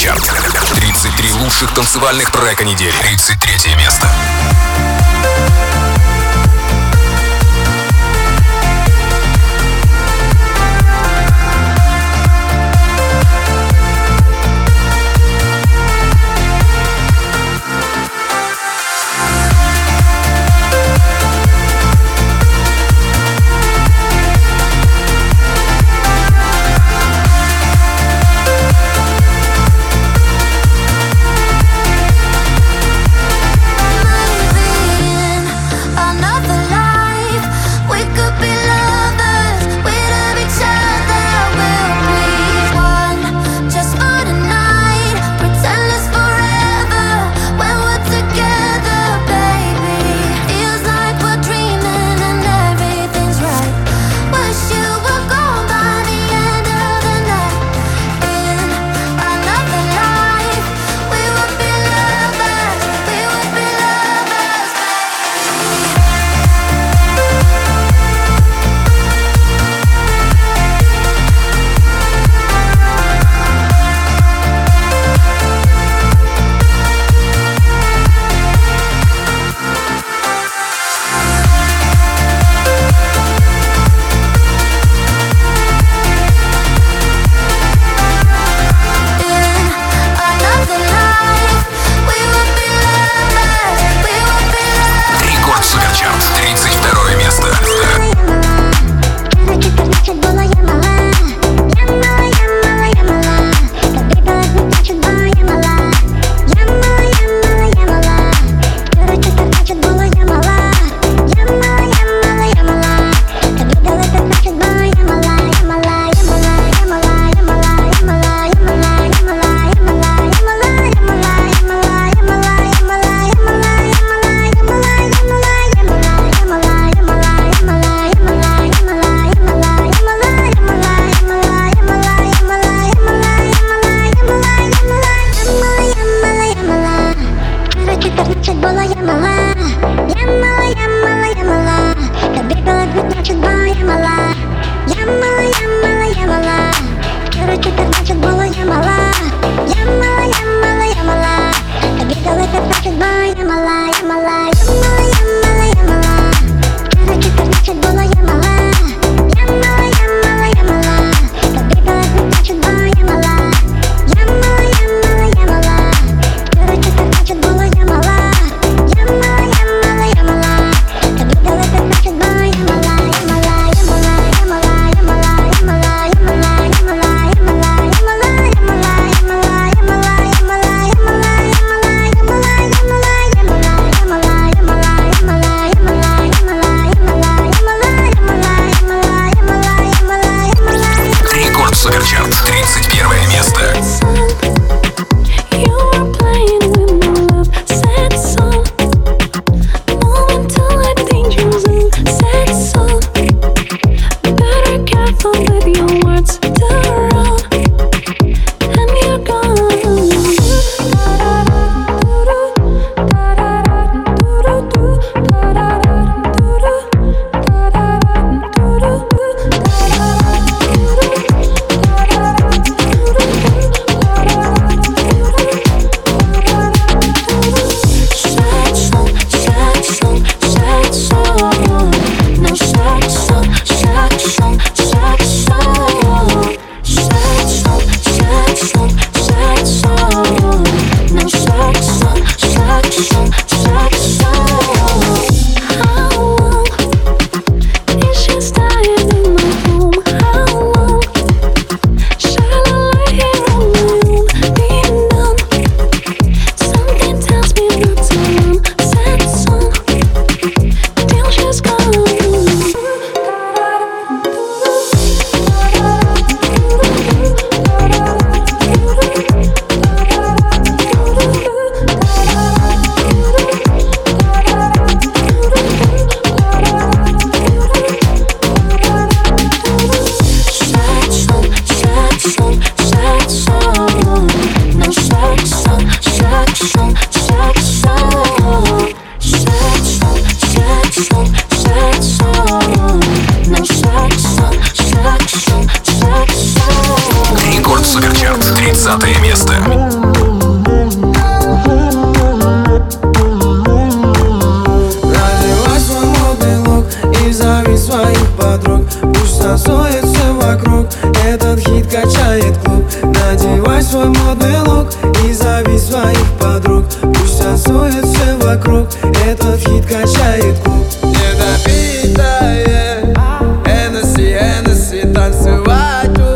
Суперчарт. 33 лучших танцевальных трека недели. 33 место. Ba ba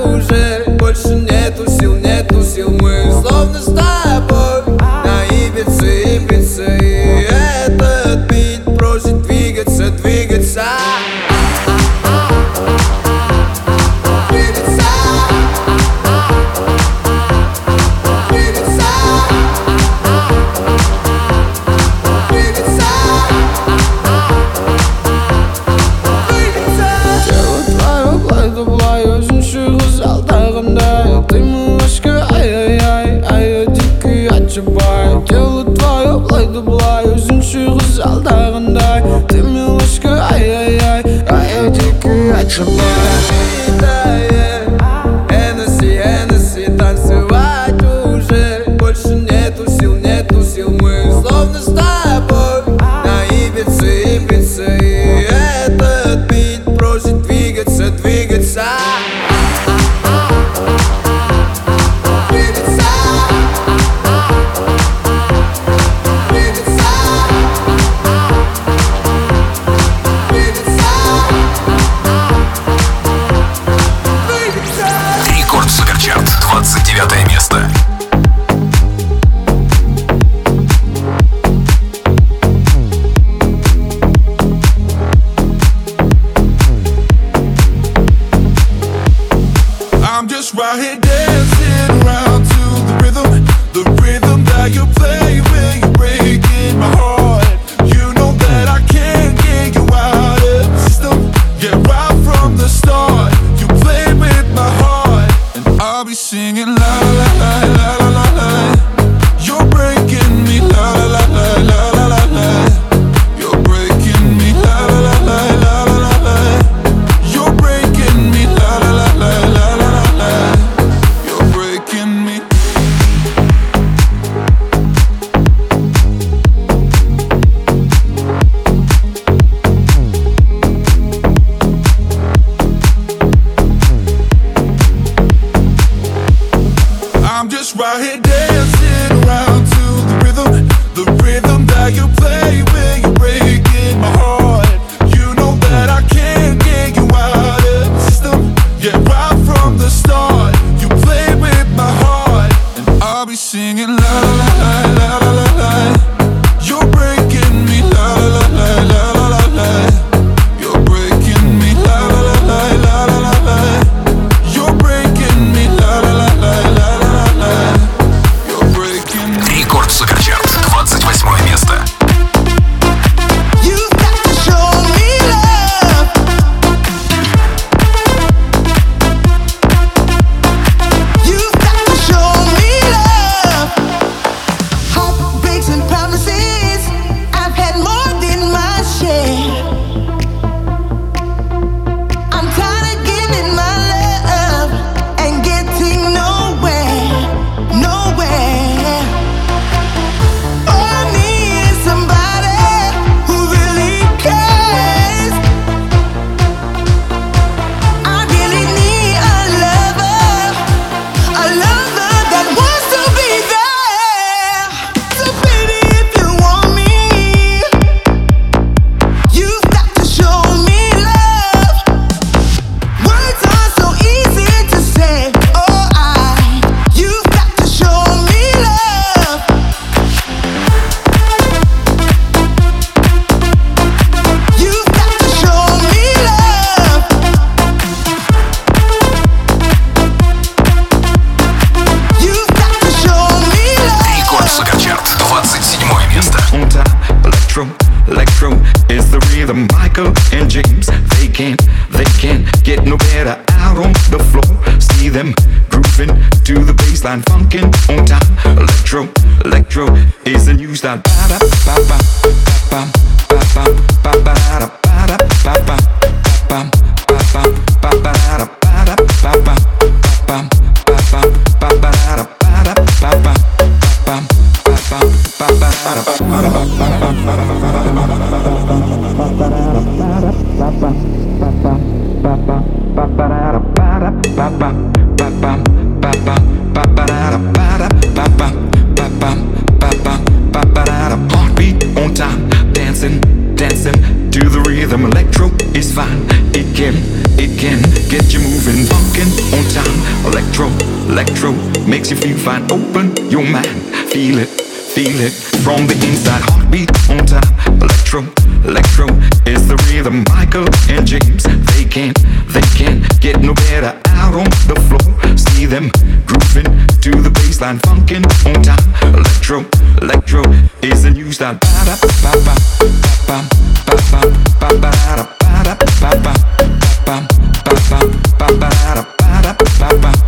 music from the inside. Heartbeat on time. Electro, electro is the rhythm. Michael and James, they can't, they can't get no better. Out on the floor, see them grooving to the baseline, funkin' on time. Electro, electro is the new style. Ba da ba ba ba ba ba ba ba da ba da ba ba ba ba ba ba ba da ba da ba ba.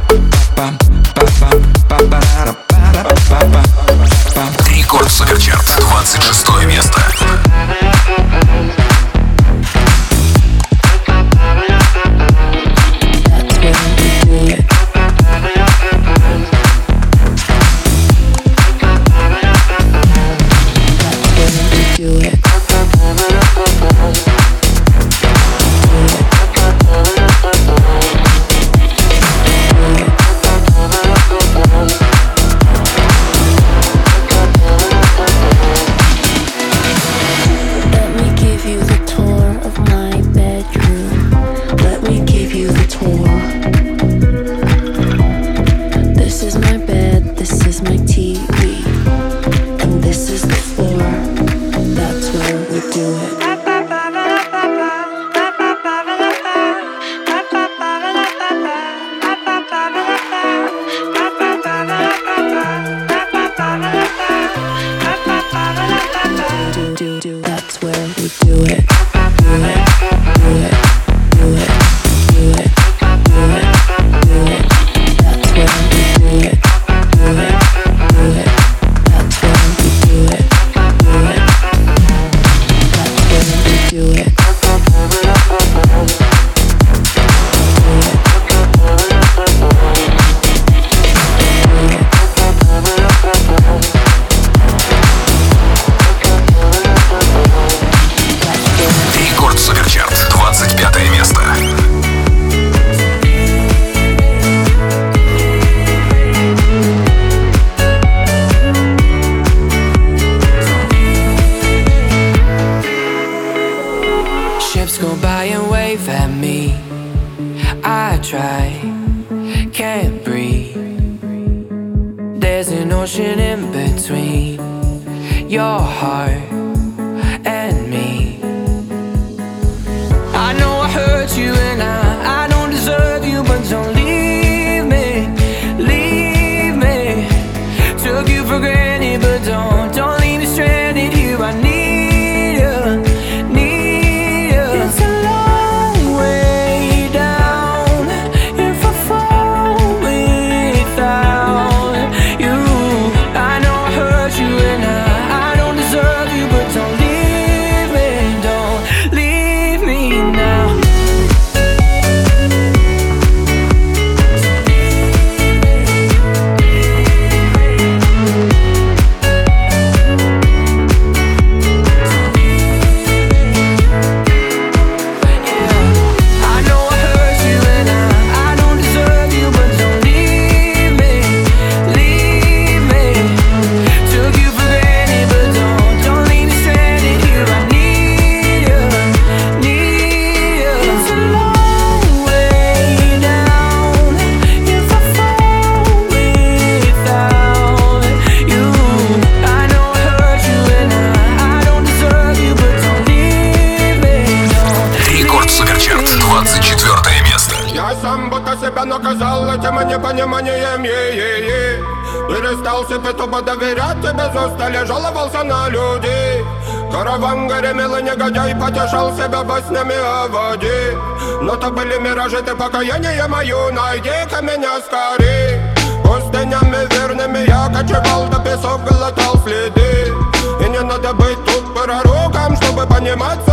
приносит и тупо доверять тебе устали Жаловался на людей Караван гремел и негодяй потешал себя баснями о воде Но то были миражи, ты покаяние мою Найди-ка меня скорей Пустынями верными я кочевал До песок глотал следы И не надо быть тут пророком, чтобы понимать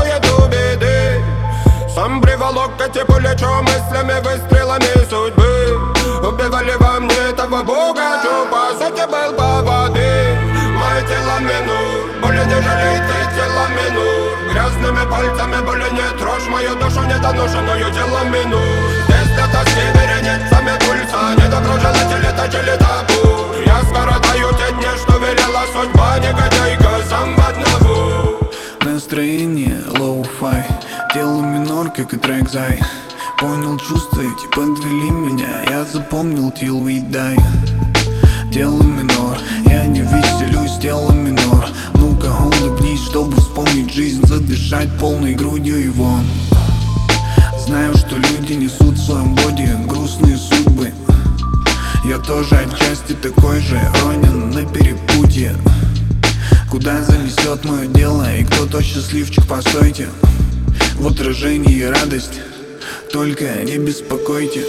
сам приволок к типу лечу мыслями, выстрелами судьбы. Убивали во мне того бога, что по сути был по воды Мое тело минут, более не жалей ты тело минут. Грязными пальцами более не трожь мою душу недоношенную тело минут. Здесь где-то в севере нет сами пульса, не докружила табу. Я скоротаю те дни, что велела судьба, негодяйка сам в одного Настроение лоу-фай. Тело минор, как и трек зай Понял чувства эти, подвели меня. Я запомнил till we die Тело минор, я не веселюсь, тело минор. Ну-ка улыбнись, чтобы вспомнить жизнь Задышать полной грудью вон. Знаю, что люди несут в своем боди грустные судьбы. Я тоже отчасти такой же, ронен на перепутье. Куда занесет мое дело и кто то счастливчик, постойте В отражении радость, только не беспокойте.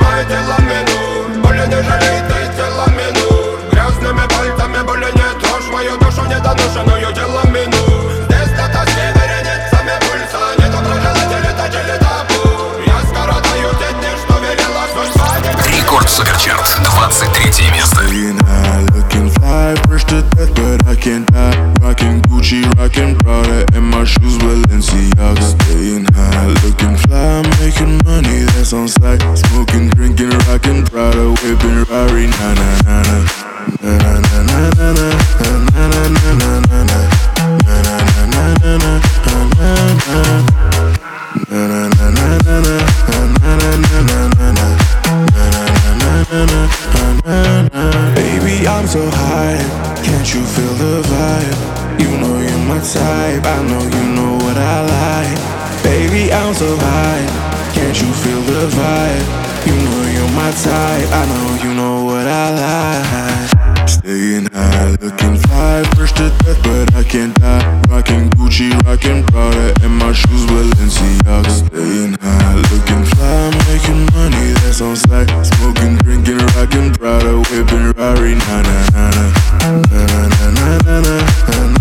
Мое тело минут, боли не жалей ты тело минут Грязными пальцами боли не трожь Мою душу недоношенную тело минут Здесь для тоски вереницами пульса Недоброжелатели точили табу Я скоротаю те дни, что велела судьба Рекорд Суперчарт, 23 место. High, fly, fresh to death, but I can't die. Rocking Gucci, rocking Prada, and my shoes Balenciaga. Staying high, looking fly, making money that's on sight. Smoking, drinking, rocking Prada, whipping Rari, na na na na na, na na na na na na. Na na na na na na, na na na. Na na na na na na, na na type. I know you know what I like. Staying high, looking fly, fresh to death, but I can't die. Rocking Gucci, rocking Prada, and my shoes Balenciaga. Staying high, looking fly, making money that's on sight. Smoking, drinking, rocking Prada, whipping Rari, na na na na na na, na na na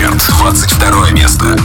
Рекорд на. Суперчарт, 22 место.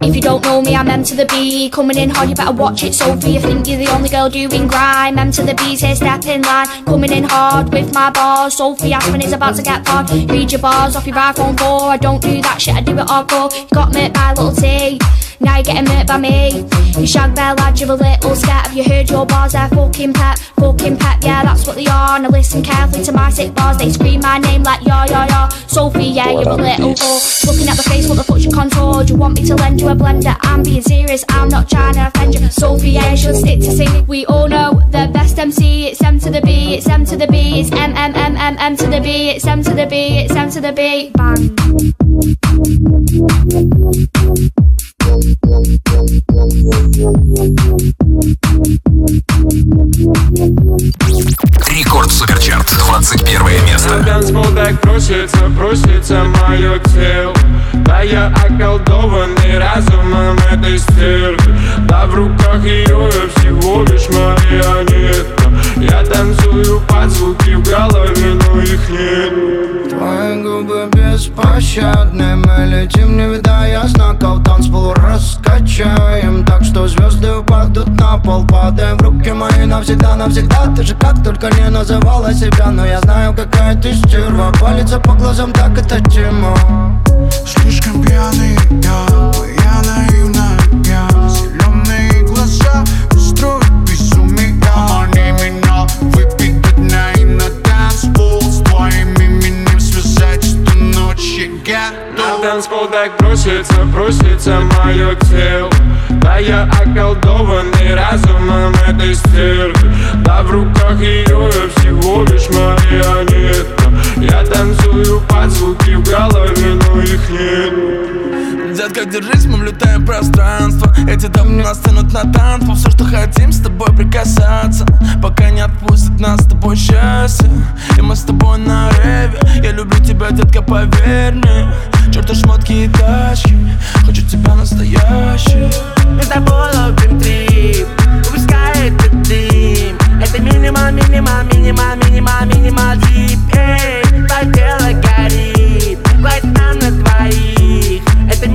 If you don't know me, I'm M to the B. Coming in hard, you better watch it, Sophie. You think you're the only girl doing grime. M to the B's here, step in line. Coming in hard with my bars. Sophie Aspen is about to get hard. Read your bars off your iPhone 4. I don't do that shit, I do it hardcore. You got met by a little T. Now you're getting met by me. You shag bear lad, you're a little scat. Have you heard your bars? They're fucking pep, fucking pep. Yeah, that's what they are. Now listen carefully to my sick bars. They scream my name like yo yo yo. Sophie, yeah, you're a little whore. Looking at the face, what the fuck's your contour? Do you want me to lend you a blender? I'm being serious, I'm not trying to offend you. Sophie, yeah, she'll stick to singing. We all know the best MC. It's M to the B, it's M to the B, it's M M M M M to the B, it's M to the B, it's M to the B. Bang. Рекорд Суперчарт, 21 место. Разумом этой стервы. Да в руках ее я всего лишь марионетка Я танцую под звуки в голове, но их нет. Твои губы беспощадны Мы летим, не видая знаков Танцпол раскачаем Так что звезды упадут на пол Падаем в руки мои навсегда, навсегда. Ты же как только не называла себя Но я знаю, какая ты стерва. Палится по глазам, так это тема Слишком пьяный я, так просится, просится мое тело. Да я околдованный разумом этой стервы. Да в руках ее я всего лишь марионетка. Я танцую под звуки в голове, но их нет Детка, держись, мы влетаем в пространство. Эти дома нас тянут на танцпол. Все, что хотим, с тобой прикасаться. Пока не отпустит нас с тобой счастье. И мы с тобой на реве. Я люблю тебя, детка, поверь мне. Черта шмотки и тачки. Хочу тебя настоящий. Тобой ловим трип. Выпускает дым. Это минимал, минимал, минимал, минимал, минимал дип. Эй, твое тело горит. Хватит нам на Это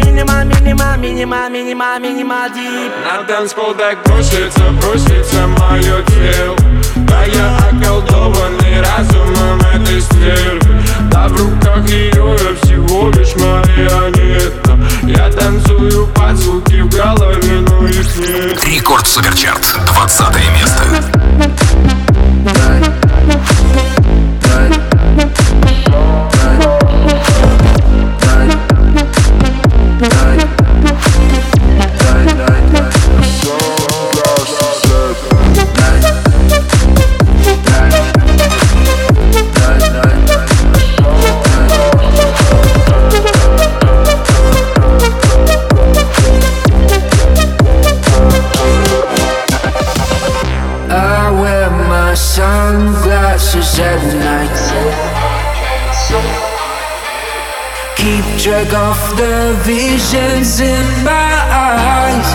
минимал, минимал, минимал, минимал, минимал дип. На танцпол так бросится, бросится мое тело. Да я околдованный разумом этой стервы Да в руках ее я всего лишь марионетка. Я танцую под звуки в голове, но их нет Рекорд Суперчарт, 20 место. Shake off the visions in my eyes.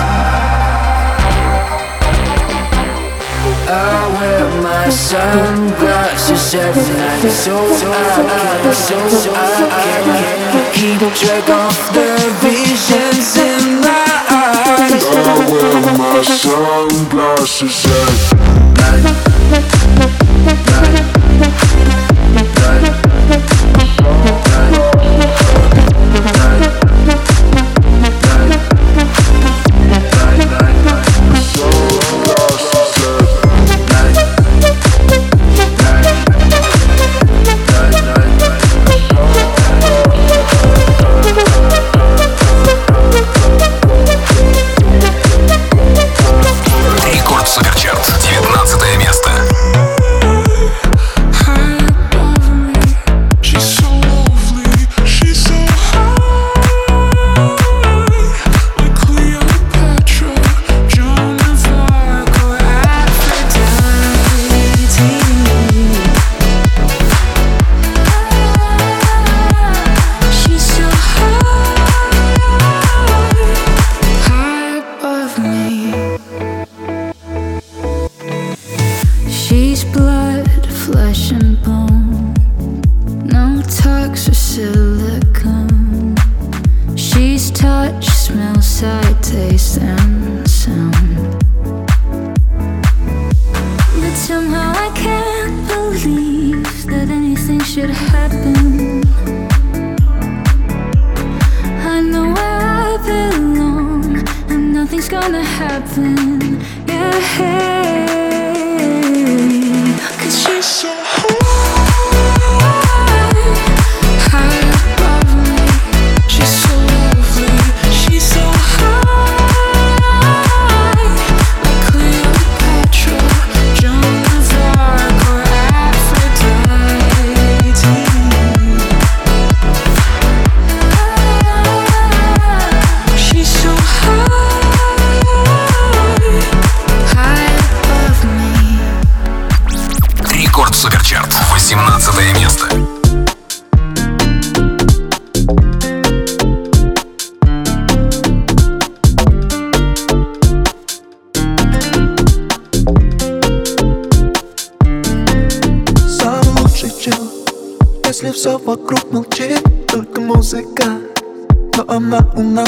I wear my sunglasses every night, so I, so I can keep track of the visions in my eyes. I wear my sunglasses every night. night. night. night. Should happen. I know where I belong, and nothing's gonna happen. Yeah. Cause she's so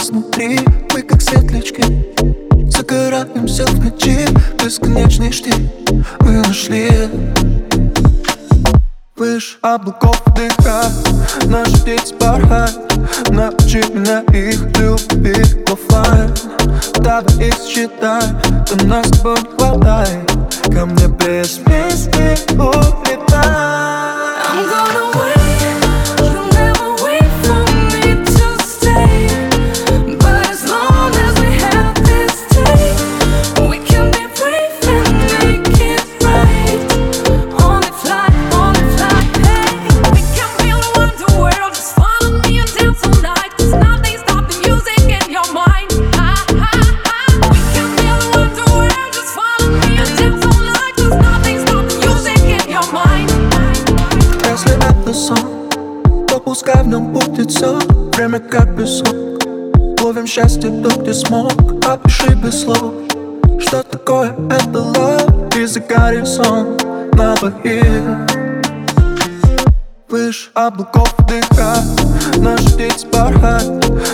внутри. Мы как светлячки. Загораемся в ночи Бесконечный штиль. Мы нашли Выше облаков счастье тут, где смог Опиши без слов Что такое это love И загорит сон на двоих Выше облаков дыхать Наши птицы порхать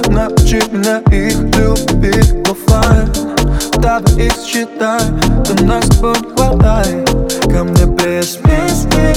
Научи меня их любить оффлайн Давай их считай Да нас с тобой хватай Ко мне без песни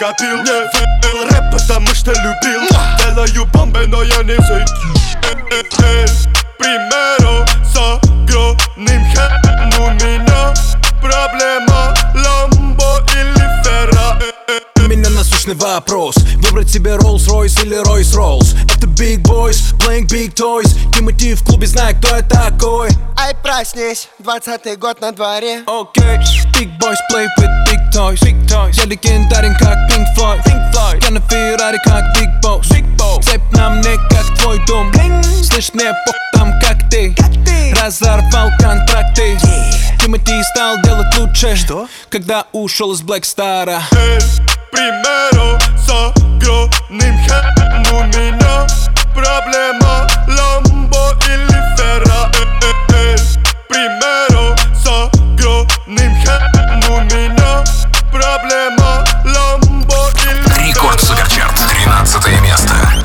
на чё насущный вопрос Выбрать себе Rolls-Royce или Royce-Rolls Это Big Boys, playing big toys Тимати в клубе, знает, кто я такой Ай, проснись, двадцатый год на дворе Окей, okay. Big Boys play with big toys, big toys. Я легендарен как Pink Floyd, Pink Floyd. Я на Феррари как Big Boss, Big Boss. Цепь на мне как твой дом Слышь, мне по там как ты, как ты. Разорвал контракты yeah. Тимати стал делать лучше Что? Когда ушел из Black Star Примеру с огромным хэм У меня проблема Ламбо или Ферра Примеру с огромным хэм У меня проблема Ламбо или Рекорд Суперчарт, 13 место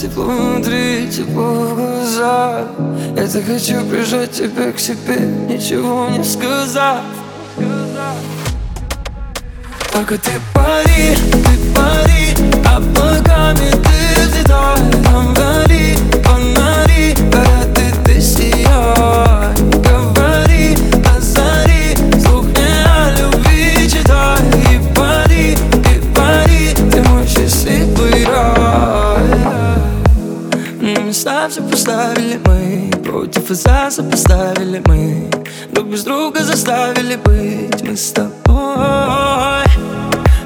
Тепло внутри, тепло в глазах. Я так хочу прижать тебя к себе Ничего не сказав. Только ты пари, ты пари а Облаками ты взлетай Там гори глаза сопоставили мы. Друг без друга заставили быть мы с тобой.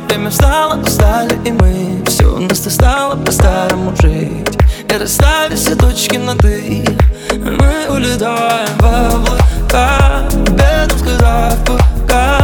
Время встало, устали и мы. Все у нас стало по-старому жить. И расставили все точки на «ты» Мы улетаем в облака Без куда пока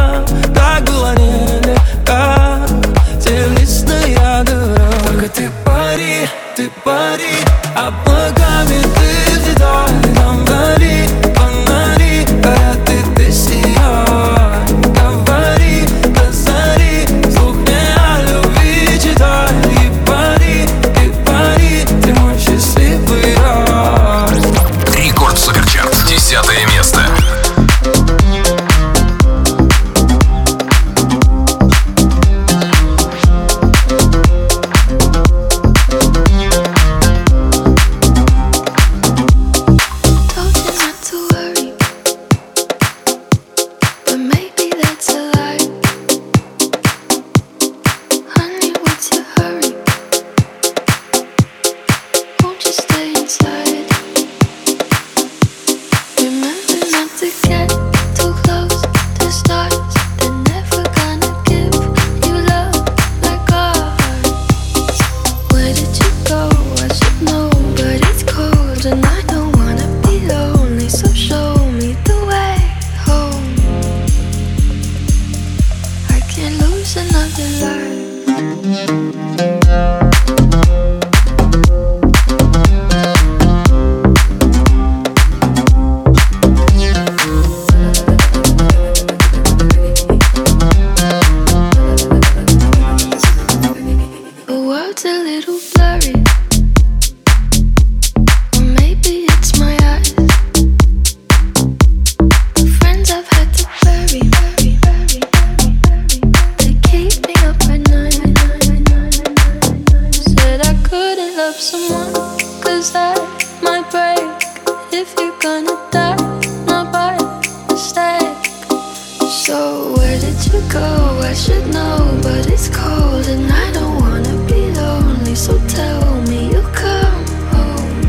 love someone, cause that might break if you're gonna die, not by mistake. So, where did you go? I should know, but it's cold and I don't wanna be lonely, so tell me you'll come home.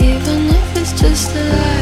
Even if it's just a lie.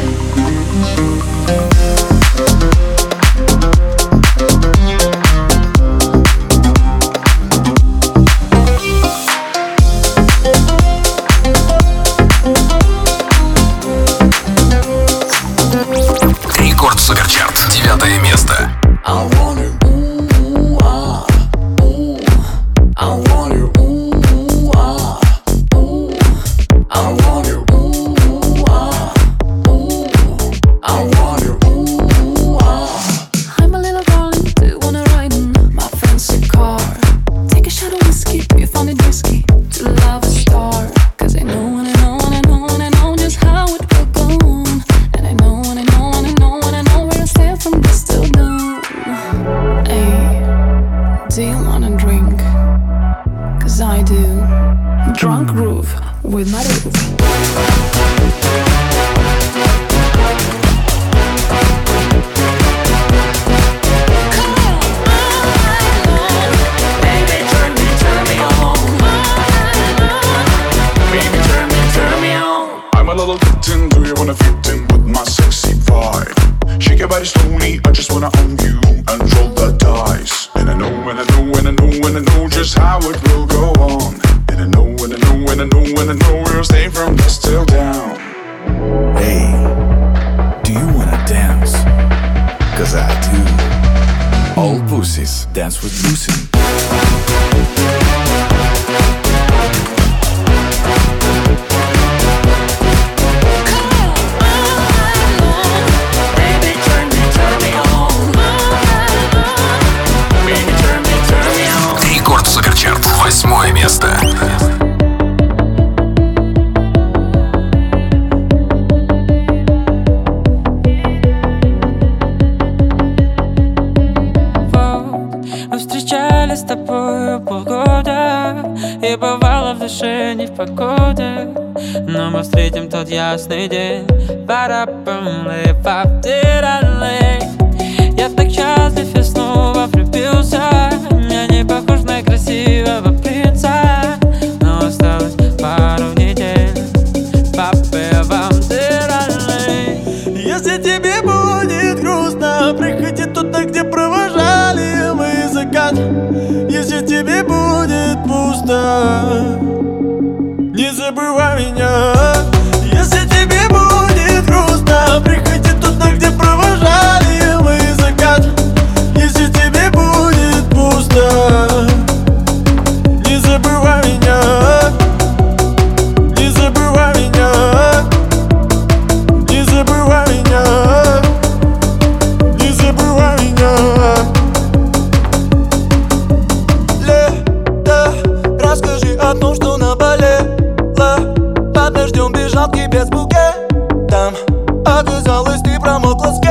how it will go on. And I know, and I know, and I know, and I know we'll stay from dusk till down. Hey, do you wanna dance? Cause I do. All pussies dance with Lucy. погоды Но мы встретим тот ясный день. Пора о том, что наболела Под дождем бежал к тебе с букетом. Оказалось, ты промокла с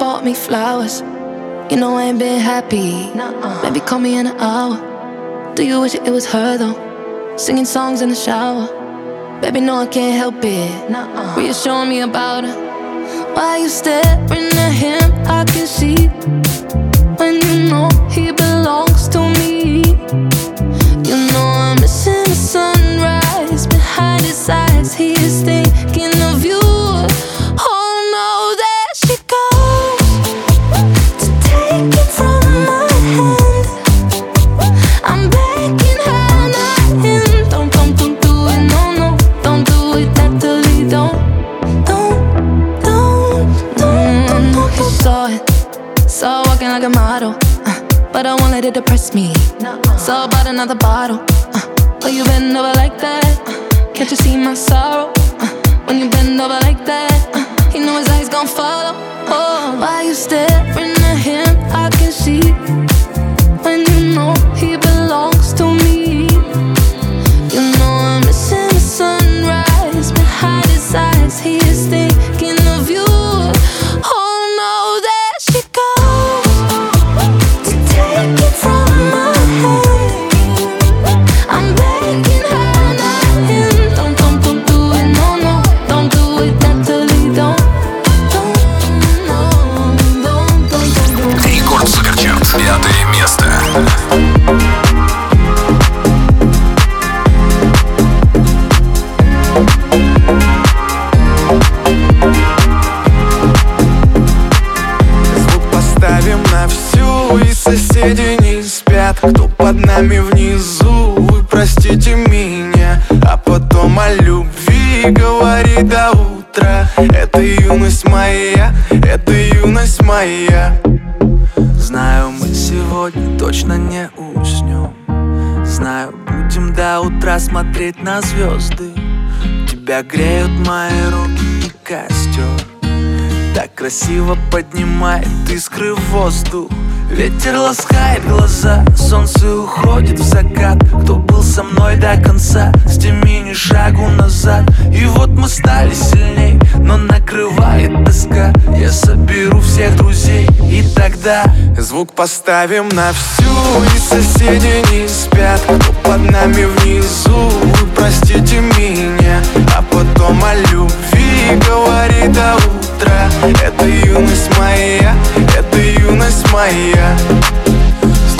bought me flowers. You know I ain't been happy. Nuh-uh. Maybe call me in an hour. Do you wish it was her though? Singing songs in the shower. Baby, no, I can't help it. Nuh-uh. Were you showing me about her? Why you staring at him? I can see when you know he belongs to me. You know I'm missing the sunrise behind his eyes. He is staying. So about another bottle. Uh, oh, you bend over like that. Uh, can't you see my sorrow? Uh, when you bend соседи не спят Кто под нами внизу? Вы простите меня А потом о любви Говори до утра. Это юность моя Это юность моя. Знаю, мы сегодня точно не уснем. Знаю, будем до утра смотреть на звезды. Тебя греют мои руки и костер. Так красиво поднимает искры в воздух Ветер ласкает глаза, солнце уходит в закат. Кто был со мной до конца, сними ни шагу назад. И вот мы стали сильней, но накрывает тоска. Я соберу всех друзей, и тогда Звук поставим на всю. И соседи не спят Кто под нами внизу. Вы простите меня А потом о любви Говори до утра Это юность моя Это юность моя yeah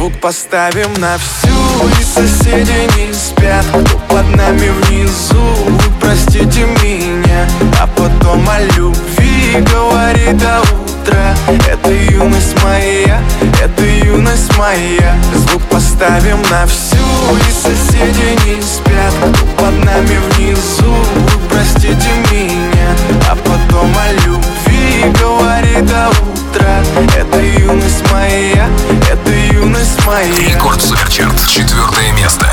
Звук поставим на всю И соседи не спят. Кто под нами внизу простите меня. А потом о любви Говори до утра. Это юность моя Это юность моя. Звук поставим на всю И соседи не спят. Кто под нами внизу простите меня. А потом о любви Говори до утра. Это юность моя Это Рекорд Суперчарт. Четвертое место.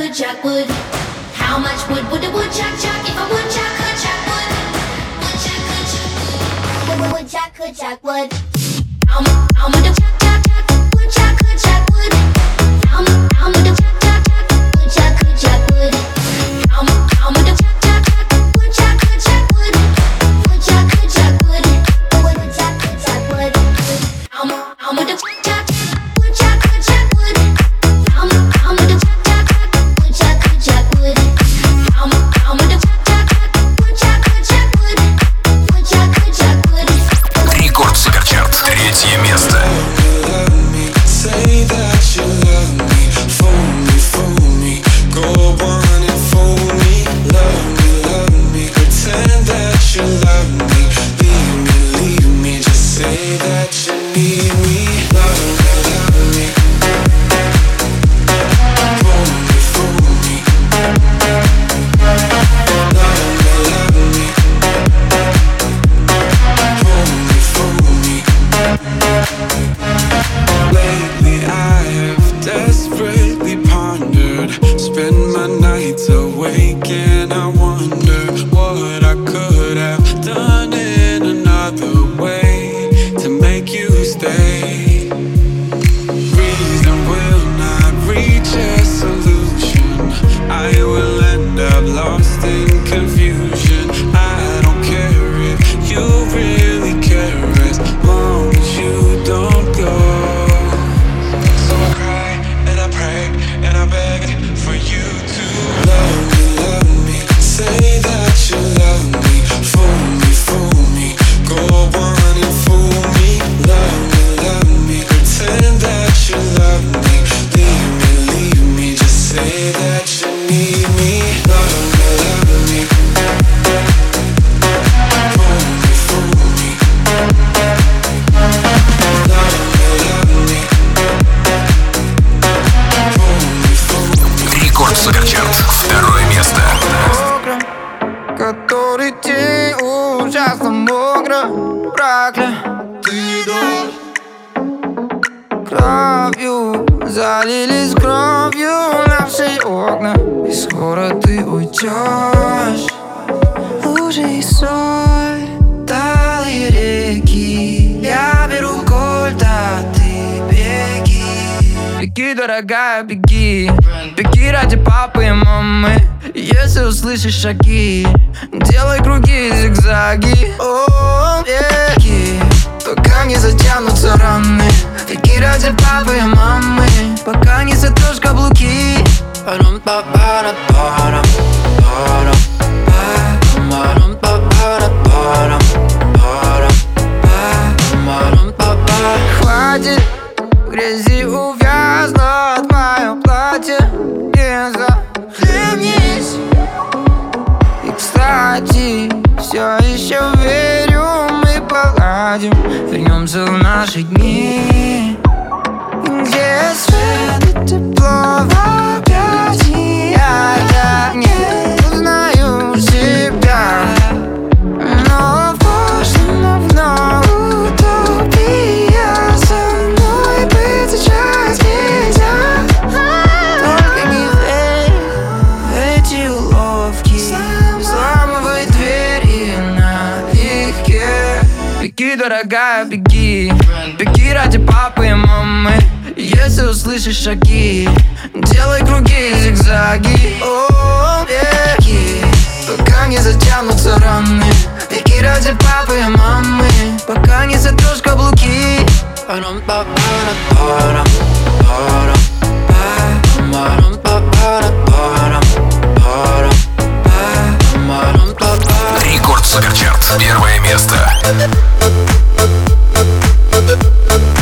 could jack would. Дорогая, беги. Беги ради папы и мамы. Если услышишь шаги Делай круги, зигзаги. О, беги Пока не затянутся раны. Беги ради папы и мамы. Пока не сотрешь каблуки. Парам па пара парам парам парам па пара парам парам парам па Хватит грязи увязнуть мое платье. Не захлебнись И кстати, все еще верю, мы поладим. Вернемся в наши дни Где свет и тепло в объятиях. Я не дорогая, беги. Беги ради папы и мамы. Если услышишь шаги Делай круги, зигзаги. О, беги. Пока не затянутся раны. Беги ради папы и мамы. Пока не сотрешь каблуки. Рекорд Суперчарт. Первое место. Thank you.